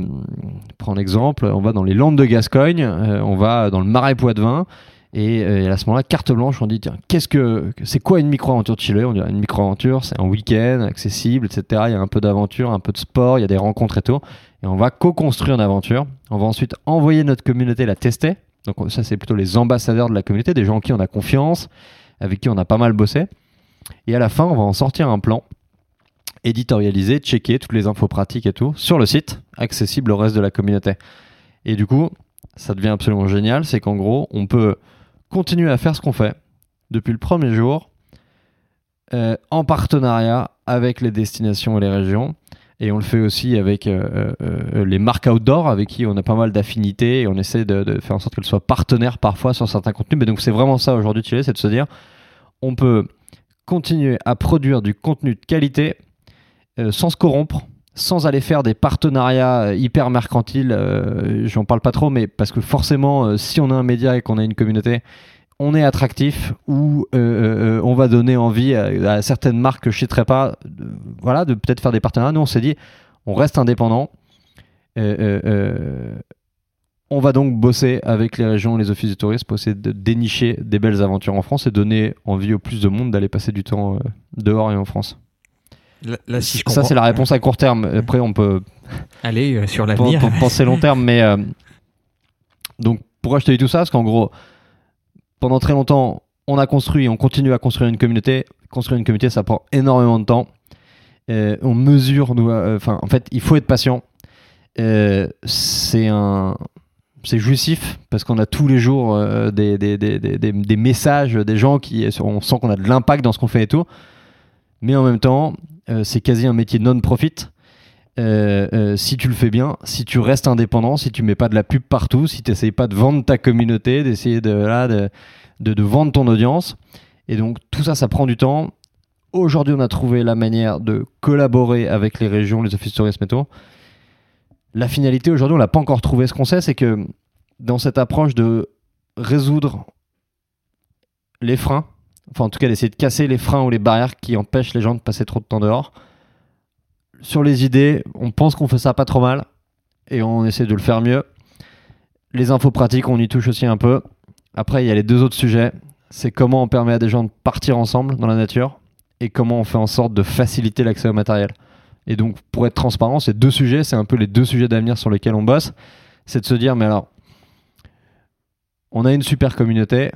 prendre exemple, on va dans les Landes de Gascogne, on va dans le Marais Poitevin. Et, et à ce moment-là, carte blanche, on dit tiens, qu'est-ce que c'est quoi une micro-aventure de Chile? On dirait une micro-aventure, c'est un week-end accessible, etc. Il y a un peu d'aventure, un peu de sport, il y a des rencontres et tout. Et on va co-construire une aventure. On va ensuite envoyer notre communauté la tester. Donc ça, c'est plutôt les ambassadeurs de la communauté, des gens en qui on a confiance, avec qui on a pas mal bossé. Et à la fin, on va en sortir un plan éditorialisé, checker toutes les infos pratiques et tout sur le site, accessible au reste de la communauté. Et du coup, ça devient absolument génial, c'est qu'en gros, on peut continuer à faire ce qu'on fait depuis le premier jour euh, en partenariat avec les destinations et les régions. Et on le fait aussi avec euh, euh, les marques outdoor, avec qui on a pas mal d'affinités et on essaie de, faire en sorte qu'elles soient partenaires parfois sur certains contenus. Mais donc c'est vraiment ça aujourd'hui, c'est de se dire, on peut continuer à produire du contenu de qualité sans se corrompre, sans aller faire des partenariats euh, hyper mercantiles. Euh, J'en parle pas trop, mais parce que forcément, si on a un média et qu'on a une communauté, on est attractif ou on va donner envie à, certaines marques que je citerai pas, voilà, de peut-être faire des partenariats. Nous, on s'est dit, on reste indépendant. On va donc bosser avec les régions, les offices de tourisme pour essayer de dénicher des belles aventures en France et donner envie au plus de monde d'aller passer du temps euh, dehors et en France. Ça, c'est la réponse à court terme. Après, on peut aller euh, sur l'avenir. penser long terme, mais euh, donc pourquoi je te dis tout ça? Parce qu'en gros, pendant très longtemps, on a construit, on continue à construire une communauté. Construire une communauté, ça prend énormément de temps. on mesure, enfin, en fait, il faut être patient. c'est un, c'est jouissif parce qu'on a tous les jours euh, des, des, des, des, messages des gens qui on sent qu'on a de l'impact dans ce qu'on fait et tout mais en même temps euh, c'est quasi un métier non-profit euh, si tu le fais bien, si tu restes indépendant, si tu mets pas de la pub partout, si tu n'essayes pas de vendre ta communauté, d'essayer de, là, de, de, vendre ton audience. Et donc tout ça, ça prend du temps. Aujourd'hui, on a trouvé la manière de collaborer avec les régions, les offices de tourisme et la finalité, aujourd'hui, on l'a pas encore trouvé. Ce qu'on sait, c'est que dans cette approche de résoudre les freins, enfin en tout cas d'essayer de casser les freins ou les barrières qui empêchent les gens de passer trop de temps dehors, sur les idées, on pense qu'on fait ça pas trop mal et on essaie de le faire mieux. Les infos pratiques, on y touche aussi un peu. Après, il y a les deux autres sujets. C'est comment on permet à des gens de partir ensemble dans la nature et comment on fait en sorte de faciliter l'accès au matériel. Et donc, pour être transparent, ces deux sujets, c'est un peu les deux sujets d'avenir sur lesquels on bosse. C'est de se dire, mais alors, on a une super communauté.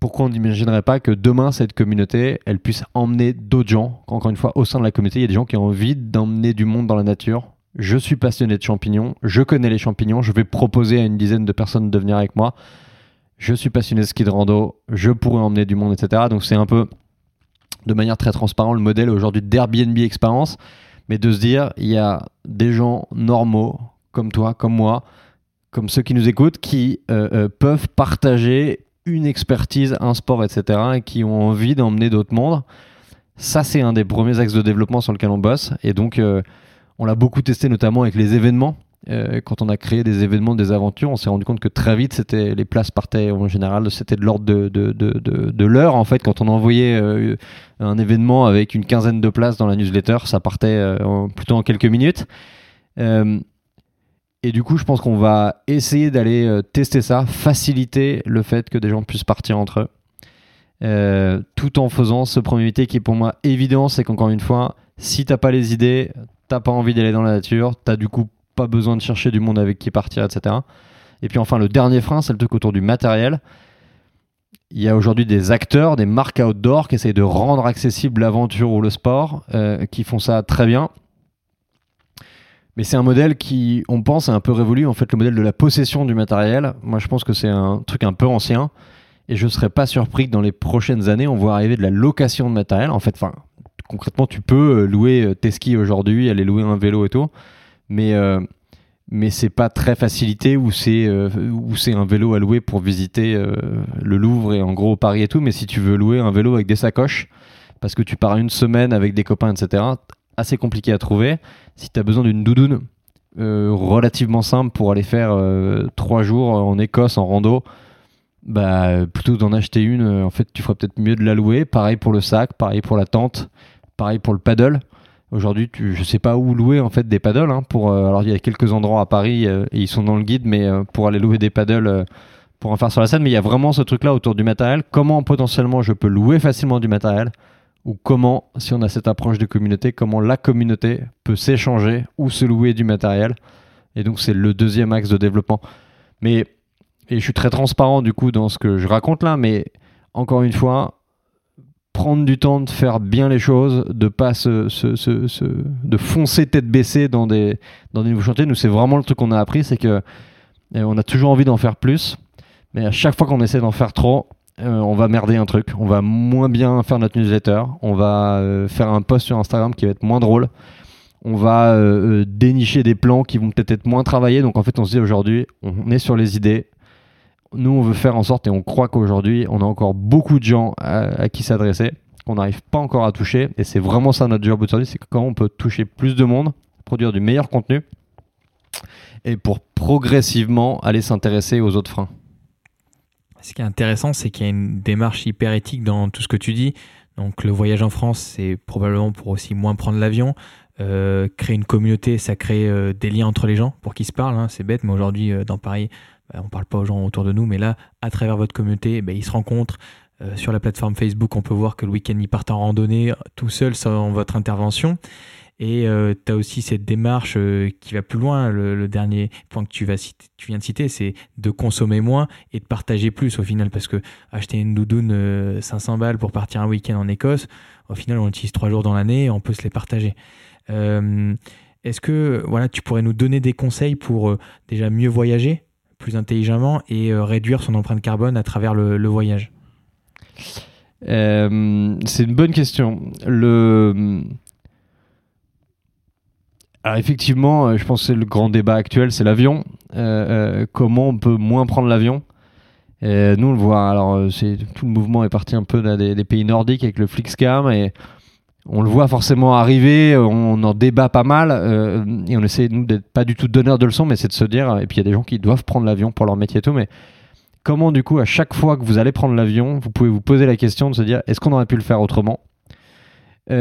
Pourquoi on n'imaginerait pas que demain, cette communauté, elle puisse emmener d'autres gens Encore une fois, au sein de la communauté, il y a des gens qui ont envie d'emmener du monde dans la nature. Je suis passionné de champignons, je connais les champignons, je vais proposer à une dizaine de personnes de venir avec moi. Je suis passionné de ski de rando, je pourrais emmener du monde, etc. Donc c'est un peu, de manière très transparente, le modèle aujourd'hui d'Airbnb Experience mais de se dire, il y a des gens normaux, comme toi, comme moi, comme ceux qui nous écoutent, qui euh, euh, peuvent partager une expertise, un sport, etc., et qui ont envie d'emmener d'autres mondes. Ça, c'est un des premiers axes de développement sur lequel on bosse. Et donc, euh, on l'a beaucoup testé, notamment avec les événements. Euh, quand on a créé des événements, des aventures, on s'est rendu compte que très vite, c'était les places partaient en général, c'était de l'ordre de, de, de, de, l'heure. En fait, quand on envoyait euh, un événement avec une quinzaine de places dans la newsletter, ça partait plutôt en quelques minutes. Et du coup, je pense qu'on va essayer d'aller euh, tester ça, faciliter le fait que des gens puissent partir entre eux. Euh, tout en faisant ce premier métier qui est pour moi évident, c'est qu'encore une fois, si t'as pas les idées, t'as pas envie d'aller dans la nature, t'as du coup pas besoin de chercher du monde avec qui partir, etc. Et puis enfin, le dernier frein, c'est le truc autour du matériel. Il y a aujourd'hui des acteurs, des marques outdoor qui essayent de rendre accessible l'aventure ou le sport, euh, qui font ça très bien. Mais c'est un modèle qui, on pense, est un peu révolu. En fait, le modèle de la possession du matériel, moi je pense que c'est un truc un peu ancien. Et je serais pas surpris que dans les prochaines années, on voit arriver de la location de matériel. En fait, concrètement, tu peux euh, louer euh, tes skis aujourd'hui, aller louer un vélo et tout. Mais, euh, mais c'est pas très facilité ou c'est euh, un vélo à louer pour visiter euh, le Louvre et en gros Paris et tout. Mais si tu veux louer un vélo avec des sacoches, parce que tu pars une semaine avec des copains, etc., assez compliqué à trouver. Si tu as besoin d'une doudoune euh, relativement simple pour aller faire euh, trois jours en Écosse en rando, bah plutôt d'en acheter une, euh, en fait tu ferais peut-être mieux de la louer. Pareil pour le sac, pareil pour la tente, pareil pour le paddle. Aujourd'hui, tu, je sais pas où louer en fait des paddles. hein, alors il y a quelques endroits à Paris et ils sont dans le guide, mais pour aller louer des paddles, pour en faire sur la scène. Mais il y a vraiment ce truc-là autour du matériel. Comment potentiellement je peux louer facilement du matériel? Ou comment, si on a cette approche de communauté, comment la communauté peut s'échanger ou se louer du matériel. Et donc c'est le deuxième axe de développement. Mais et je suis très transparent du coup dans ce que je raconte là, mais encore une fois, prendre du temps de faire bien les choses, de pas se, de foncer tête baissée dans des dans des nouveaux chantiers. Nous c'est vraiment le truc qu'on a appris, c'est que euh, on a toujours envie d'en faire plus, mais à chaque fois qu'on essaie d'en faire trop, euh, on va merder un truc. On va moins bien faire notre newsletter. On va euh, faire un post sur Instagram qui va être moins drôle. On va euh, dénicher des plans qui vont peut-être être moins travaillés. Donc en fait, on se dit aujourd'hui, on est sur les idées. Nous, on veut faire en sorte et on croit qu'aujourd'hui, on a encore beaucoup de gens à, à qui s'adresser qu'on n'arrive pas encore à toucher. Et c'est vraiment ça notre job aujourd'hui, c'est comment on peut toucher plus de monde, produire du meilleur contenu et pour progressivement aller s'intéresser aux autres freins. Ce qui est intéressant, c'est qu'il y a une démarche hyper éthique dans tout ce que tu dis. Donc le voyage en France, c'est probablement pour aussi moins prendre l'avion. Euh, créer une communauté, ça crée euh, des liens entre les gens pour qu'ils se parlent. hein. C'est bête, mais aujourd'hui, euh, dans Paris, bah, on parle pas aux gens autour de nous. Mais là, à travers votre communauté, bah, ils se rencontrent. Sur la plateforme Facebook, on peut voir que le week-end, ils partent en randonnée tout seuls sans votre intervention. Et tu as aussi cette démarche euh, qui va plus loin. Le, dernier point que tu, viens de citer, c'est de consommer moins et de partager plus au final. Parce que acheter une doudoune euh, 500 balles pour partir un week-end en Écosse, au final, on l'utilise trois jours dans l'année et on peut se les partager. Euh, Est-ce que voilà, tu pourrais nous donner des conseils pour euh, déjà mieux voyager plus intelligemment et euh, réduire son empreinte carbone à travers le, le voyage? Euh, c'est une bonne question. Le... Alors effectivement, euh, je pense que le grand débat actuel, c'est l'avion. Euh, euh, comment on peut moins prendre l'avion? Nous, on le voit. Alors, tout le mouvement est parti un peu des, pays nordiques avec le Flixcam et on le voit forcément arriver. On en débat pas mal et on essaie nous d'être pas du tout donneurs de leçons, mais c'est de se dire. Et puis il y a des gens qui doivent prendre l'avion pour leur métier et tout, mais comment du coup à chaque fois que vous allez prendre l'avion, vous pouvez vous poser la question de se dire est-ce qu'on aurait pu le faire autrement? Ça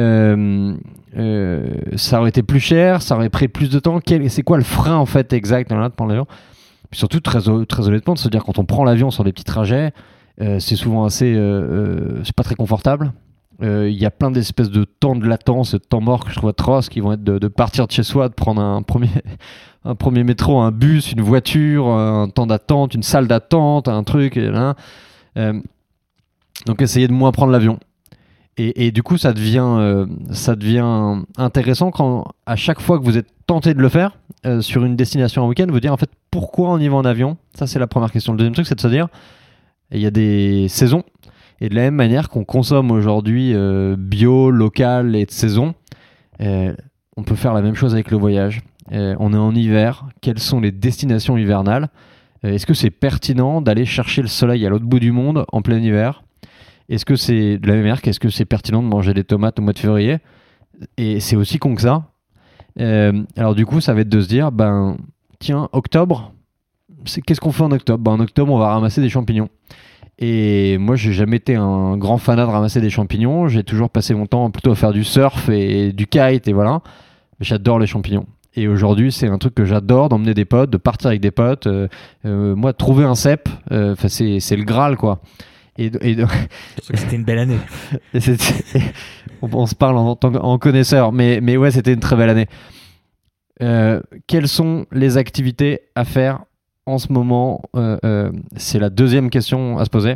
aurait été plus cher, ça aurait pris plus de temps. C'est quoi le frein en fait exact dans de prendre l'avion? Surtout très, très honnêtement de se dire quand on prend l'avion sur des petits trajets, euh, c'est souvent assez, euh, euh, c'est pas très confortable. Euh, Il y a plein d'espèces de temps de latence, de temps mort que je trouve atroces, qui vont être de, partir de chez soi, de prendre un premier, un premier métro, un bus, une voiture, un temps d'attente, une salle d'attente, un truc. Euh, donc essayez de moins prendre l'avion. Et, du coup, ça devient, euh, ça devient intéressant quand, à chaque fois que vous êtes tenté de le faire euh, sur une destination en week-end, vous dire en fait pourquoi on y va en avion? Ça, c'est la première question. Le deuxième truc, c'est de se dire il y a des saisons. Et de la même manière qu'on consomme aujourd'hui euh, bio, local et de saison, on peut faire la même chose avec le voyage. On est en hiver, quelles sont les destinations hivernales? Est-ce que c'est pertinent d'aller chercher le soleil à l'autre bout du monde en plein hiver? Est-ce que c'est de la même manière qu'est-ce que c'est pertinent de manger des tomates au mois de février? Et c'est aussi con que ça. Euh, alors du coup, ça va être de se dire, ben tiens, octobre, qu'est-ce qu'on fait en octobre? Ben, En octobre, on va ramasser des champignons. Et moi, j'ai jamais été un grand fanat de ramasser des champignons. J'ai toujours passé mon temps plutôt à faire du surf et du kite et voilà. Mais j'adore les champignons. Et aujourd'hui, c'est un truc que j'adore d'emmener des potes, de partir avec des potes. Euh, euh, moi, trouver un cep, c'est le Graal, quoi. Et, et c'était une belle année. on, on se parle en, en connaisseur, mais, mais ouais, c'était une très belle année. Euh, quelles sont les activités à faire en ce moment Euh, euh, C'est la deuxième question à se poser.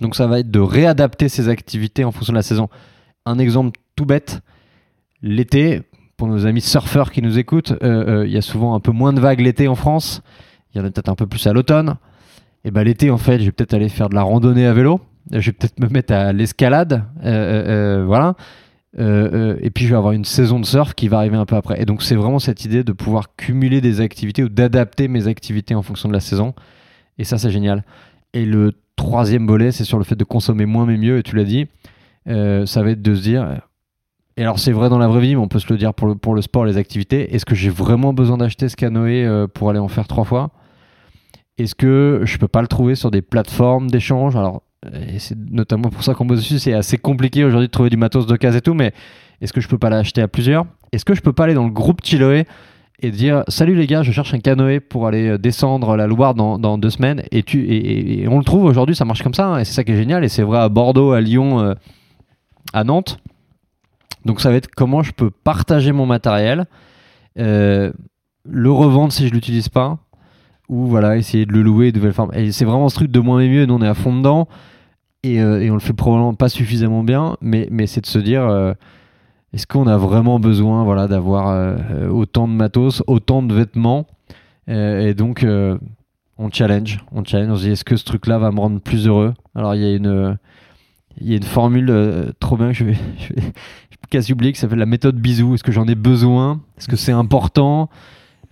Donc ça va être de réadapter ces activités en fonction de la saison. Un exemple tout bête, l'été, pour nos amis surfeurs qui nous écoutent, il y a souvent un peu moins de vagues l'été en France. Il y en a peut-être un peu plus à l'automne. Et ben l'été, en fait, je vais peut-être aller faire de la randonnée à vélo. Je vais peut-être me mettre à l'escalade. euh, euh, euh, voilà. Et puis je vais avoir une saison de surf qui va arriver un peu après. Et donc c'est vraiment cette idée de pouvoir cumuler des activités ou d'adapter mes activités en fonction de la saison. Et ça c'est génial. Et le troisième volet, c'est sur le fait de consommer moins mais mieux. Et tu l'as dit, ça va être de se dire. Et alors c'est vrai dans la vraie vie, mais on peut se le dire pour le, pour le sport, les activités. Est-ce que j'ai vraiment besoin d'acheter ce canoë pour aller en faire trois fois? Est-ce que je peux pas le trouver sur des plateformes d'échange? Alors et c'est notamment pour ça qu'on bosse dessus. C'est assez compliqué aujourd'hui de trouver du matos d'occasion et tout, mais est-ce que je peux pas l'acheter à plusieurs? Est-ce que je peux pas aller dans le groupe Chiloé et dire Salut les gars, je cherche un canoë pour aller euh, descendre la Loire dans, deux semaines et, tu, et, on le trouve aujourd'hui, ça marche comme ça, hein, et c'est ça qui est génial, et c'est vrai à Bordeaux, à Lyon, euh, à Nantes. Donc ça va être comment je peux partager mon matériel, euh, le revendre si je l'utilise pas, ou voilà, essayer de le louer de nouvelles formes. Et c'est vraiment ce truc de moins mais mieux, nous on est à fond dedans, et, euh, et on le fait probablement pas suffisamment bien, mais, mais c'est de se dire, euh, est-ce qu'on a vraiment besoin voilà, d'avoir euh, autant de matos, autant de vêtements Et donc, on challenge, on challenge, on se dit, est-ce que ce truc-là va me rendre plus heureux? Alors, il y a une... Il y a une formule trop bien que je vais, je vais, quasi oublier qui s'appelle la méthode bisou. Est-ce que j'en ai besoin? Est-ce que c'est important?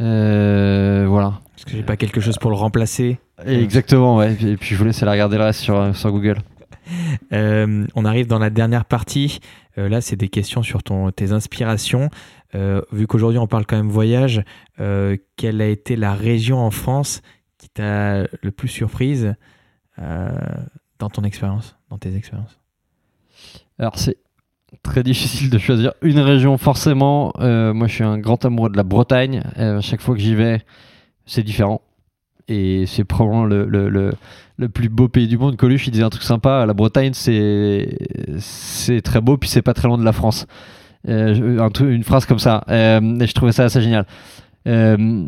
Voilà. Est-ce que j'ai pas quelque chose pour le remplacer exactement, ouais. Et puis je vous laisse aller regarder le reste sur, sur Google. Euh, on arrive dans la dernière partie. Euh, là, c'est des questions sur ton, tes inspirations. Euh, vu qu'aujourd'hui, on parle quand même voyage, euh, quelle a été la région en France qui t'a le plus surprise euh, dans ton expérience, dans tes expériences? Alors c'est très difficile de choisir une région forcément. Euh, moi je suis un grand amoureux de la Bretagne. Euh, chaque fois que j'y vais, c'est différent. Et c'est probablement le, le, le, plus beau pays du monde. Coluche, il disait un truc sympa. La Bretagne, c'est très beau, puis c'est pas très loin de la France. Euh, une phrase comme ça. Euh, et je trouvais ça assez génial. Euh,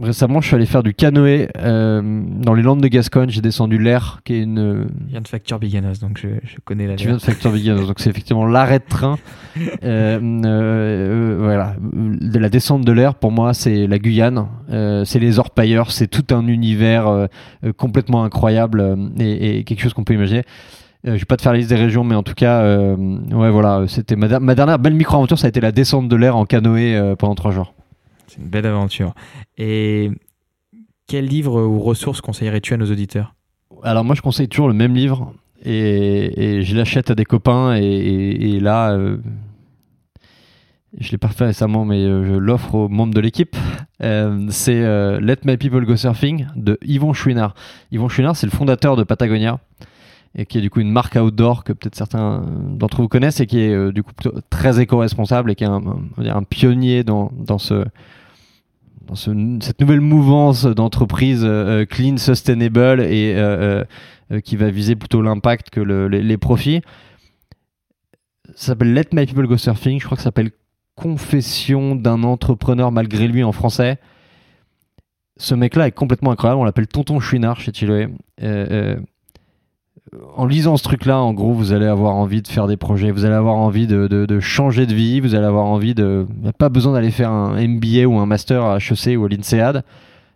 récemment, je suis allé faire du canoë euh, dans les Landes de Gascogne. J'ai descendu l'Air, qui est une, Je viens de Facture Biganos, donc je, je connais la tu viens de Factor Vegan, donc c'est effectivement l'arrêt de train. Euh, euh, voilà, de la descente de l'air pour moi c'est la Guyane, c'est les orpailleurs, c'est tout un univers complètement incroyable et, et quelque chose qu'on peut imaginer. Euh, je vais pas te faire la liste des régions, mais en tout cas, euh, ouais voilà, c'était ma, ma dernière belle micro-aventure, ça a été la descente de l'air en canoë euh, pendant trois jours. C'est une belle aventure. Et quel livre ou ressources conseillerais-tu à nos auditeurs? Alors moi je conseille toujours le même livre et, je l'achète à des copains et, là euh, je l'ai pas fait récemment mais euh, je l'offre aux membres de l'équipe. Euh, c'est euh, Let My People Go Surfing de Yvon Chouinard. Yvon Chouinard c'est le fondateur de Patagonia et qui est du coup une marque outdoor que peut-être certains d'entre vous connaissent et qui est du coup très éco-responsable et qui est un, un pionnier dans, dans ce cette nouvelle mouvance d'entreprise euh, clean, sustainable et euh, euh, qui va viser plutôt l'impact que le- les, les profits. Ça s'appelle Let My People Go Surfing. Je crois que ça s'appelle Confession d'un entrepreneur malgré lui en français. Ce mec-là est complètement incroyable. On l'appelle Tonton Chouinard chez Chiloé. En lisant ce truc-là, en gros, vous allez avoir envie de faire des projets, vous allez avoir envie de, de- changer de vie, vous allez avoir envie de. Il n'y a pas besoin d'aller faire un MBA ou un master à HEC ou à l'INSEAD.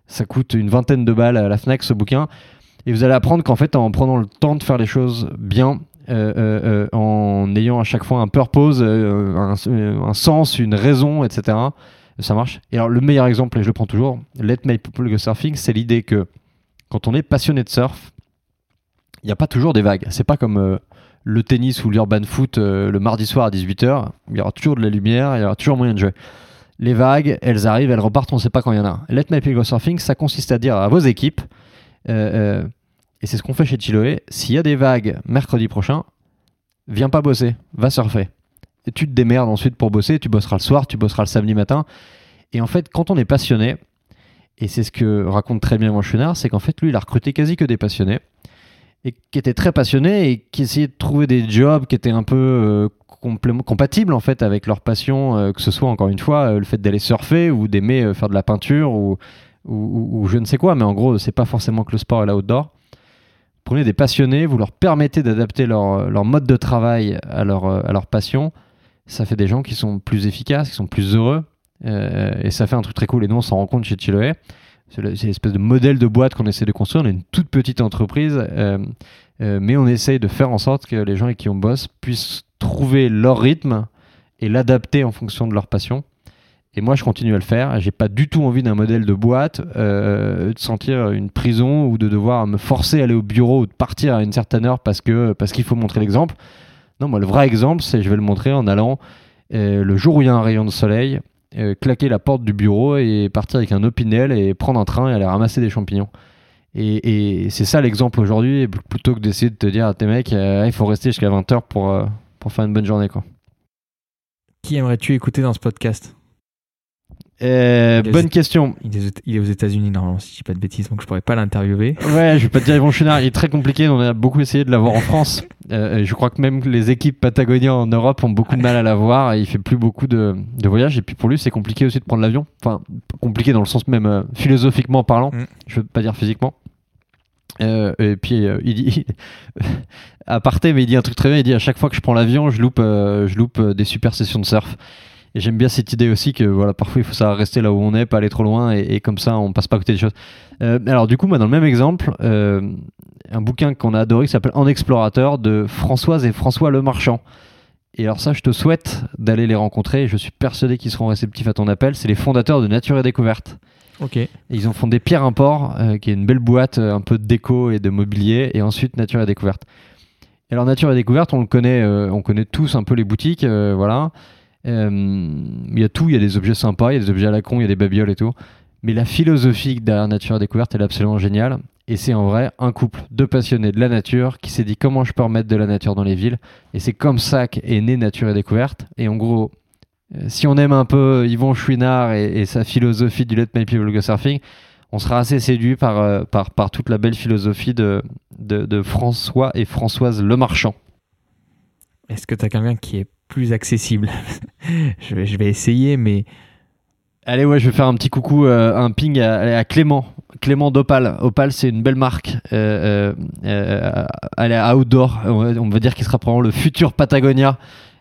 Ça coûte une vingtaine de balles à la Fnac ce bouquin. Et vous allez apprendre qu'en fait, en prenant le temps de faire les choses bien, euh, euh, euh, en ayant à chaque fois un purpose, un, un sens, une raison, etc. Ça marche. Et alors le meilleur exemple, et je le prends toujours, Let My People Go Surfing, c'est l'idée que quand on est passionné de surf, n'y a pas toujours des vagues. C'est pas comme euh, le tennis ou l'urban foot euh, le mardi soir à 18h. Il y aura toujours de la lumière, il y aura toujours moyen de jouer. Les vagues, elles arrivent, elles repartent, on ne sait pas quand il y en a. Let My Go Surfing, ça consiste à dire à vos équipes, euh, et c'est ce qu'on fait chez Chiloé, s'il y a des vagues mercredi prochain, viens pas bosser, va surfer. Tu te démerdes ensuite pour bosser, tu bosseras le soir, tu bosseras le samedi matin. Et en fait, quand on est passionné, et c'est ce que raconte très bien Manchunard, c'est qu'en fait, lui, il a recruté quasi que des passionnés, et qui étaient très passionnés, et qui essayaient de trouver des jobs qui étaient un peu euh, compatibles, en fait, avec leur passion, euh, que ce soit, encore une fois, euh, le fait d'aller surfer, ou d'aimer faire de la peinture, ou, je ne sais quoi, mais en gros, c'est pas forcément que le sport et l'outdoor. Prenez des passionnés, vous leur permettez d'adapter leur, leur mode de travail à leur, à leur passion. Ça fait des gens qui sont plus efficaces, qui sont plus heureux. et ça fait un truc très cool. Et nous, on s'en rend compte chez Chiloé. C'est le- c'est l'espèce de modèle de boîte qu'on essaie de construire. On est une toute petite entreprise, euh, euh, mais on essaye de faire en sorte que les gens avec qui on bosse puissent trouver leur rythme et l'adapter en fonction de leur passion. Et moi, je continue à le faire. J'ai pas du tout envie d'un modèle de boîte, euh, de sentir une prison ou de devoir me forcer à aller au bureau ou de partir à une certaine heure parce que parce qu'il faut montrer l'exemple. Non, moi, le vrai exemple, c'est je vais le montrer en allant le jour où il y a un rayon de soleil, euh, claquer la porte du bureau et partir avec un opinel et prendre un train et aller ramasser des champignons. Et, c'est ça l'exemple aujourd'hui, plutôt que d'essayer de te dire à tes mecs, euh, il faut rester jusqu'à 20h pour, euh, pour faire une bonne journée. Quoi. Qui aimerais-tu écouter dans ce podcast? Euh, bonne question. il est, aux- il est aux États-Unis normalement, si je dis pas de bêtises, donc je pourrais pas l'interviewer. Ouais, je vais pas te dire Yvon Chouinard, il est très compliqué. On a beaucoup essayé de l'avoir en France. Euh, je crois que même les équipes Patagonia en Europe ont beaucoup de mal à l'avoir. Et il fait plus beaucoup de, de voyages. Et puis pour lui, c'est compliqué aussi de prendre l'avion. Enfin, compliqué dans le sens même euh, philosophiquement parlant. Mm. Je veux pas dire physiquement. Euh, et puis euh, il dit, à parté, mais il dit un truc très bien. Il dit à chaque fois que je prends l'avion, je loupe, euh, je loupe des super sessions de surf. Et j'aime bien cette idée aussi que voilà, parfois il faut savoir rester là où on est, pas aller trop loin, et, et comme ça on passe pas à côté des choses. Euh, alors du coup, moi dans le même exemple, euh, un bouquin qu'on a adoré qui s'appelle En explorateur de Françoise et François Lemarchand. Et alors ça, je te souhaite d'aller les rencontrer. Je suis persuadé qu'ils seront réceptifs à ton appel. C'est les fondateurs de Nature et Découverte. Ok. Et ils ont fondé Pierre Import, euh, qui est une belle boîte, euh, un peu de déco et de mobilier, et ensuite Nature et Découverte. Et alors Nature et Découverte, on le connaît, euh, on connaît tous un peu les boutiques, euh, voilà. Euh, Il y a tout, il y a des objets sympas, il y a des objets à la con, il y a des babioles et tout. Mais la philosophie derrière Nature et Découverte, elle est absolument géniale. Et c'est en vrai un couple de passionnés de la nature qui s'est dit comment je peux remettre de la nature dans les villes. Et c'est comme ça qu'est née Nature et Découverte. Et en gros, euh, si on aime un peu Yvon Chouinard et, sa philosophie du Let My People Go Surfing, on sera assez séduit par, euh, par, par toute la belle philosophie de, de, de François et Françoise Lemarchand. Est-ce que tu as quelqu'un qui est plus accessible je, vais, je vais essayer, mais Allez, ouais, je vais faire un petit coucou, euh, un ping à, à Clément. Clément d'Opal. Opal, c'est une belle marque. Euh, euh, euh, elle est outdoor. On va, dire qu'il sera probablement le futur Patagonia.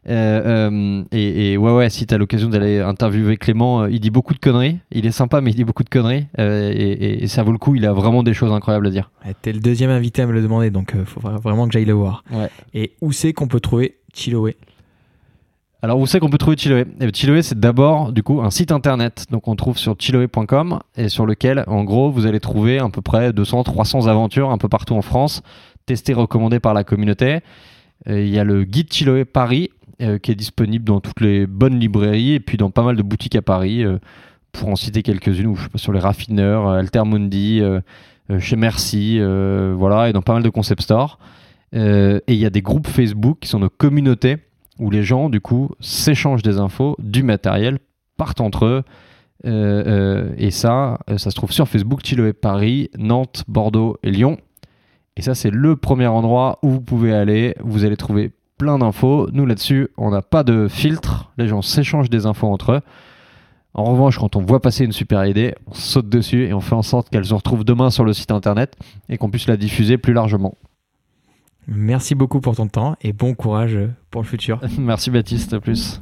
Euh, euh, et, et ouais, ouais, si t'as l'occasion d'aller interviewer Clément, euh, il dit beaucoup de conneries. Il est sympa, mais il dit beaucoup de conneries. Euh, et, et- et ça vaut le coup. Il a vraiment des choses incroyables à dire. ouais, t'es le deuxième invité à me le demander, donc il faut vra- vraiment que j'aille le voir. Ouais. Et où c'est qu'on peut trouver Chiloé? Alors, où c'est qu'on peut trouver Chiloé? Eh bien, Chiloé, c'est d'abord, du coup, un site internet. Donc, on trouve sur chiloé.com et sur lequel, en gros, vous allez trouver à peu près 200, 300 aventures un peu partout en France, testées, recommandées par la communauté. Il y a le guide Chiloé Paris euh, qui est disponible dans toutes les bonnes librairies et puis dans pas mal de boutiques à Paris. euh, pour en citer quelques-unes, ou je sais pas, sur les raffineurs, euh, Altermundi, chez Merci, voilà, et dans pas mal de concept stores. Et il y a des groupes Facebook qui sont nos communautés où les gens, du coup, s'échangent des infos, du matériel, partent entre eux. Euh, euh, et ça, euh, ça se trouve sur Facebook, Chiloé Paris, Nantes, Bordeaux et Lyon. Et ça, c'est le premier endroit où vous pouvez aller. Vous allez trouver plein d'infos. Nous, là-dessus, on n'a pas de filtre. Les gens s'échangent des infos entre eux. En revanche, quand on voit passer une super idée, on saute dessus et on fait en sorte qu'elle se retrouve demain sur le site internet et qu'on puisse la diffuser plus largement. Merci beaucoup pour ton temps et bon courage pour le futur. Merci Baptiste, à plus.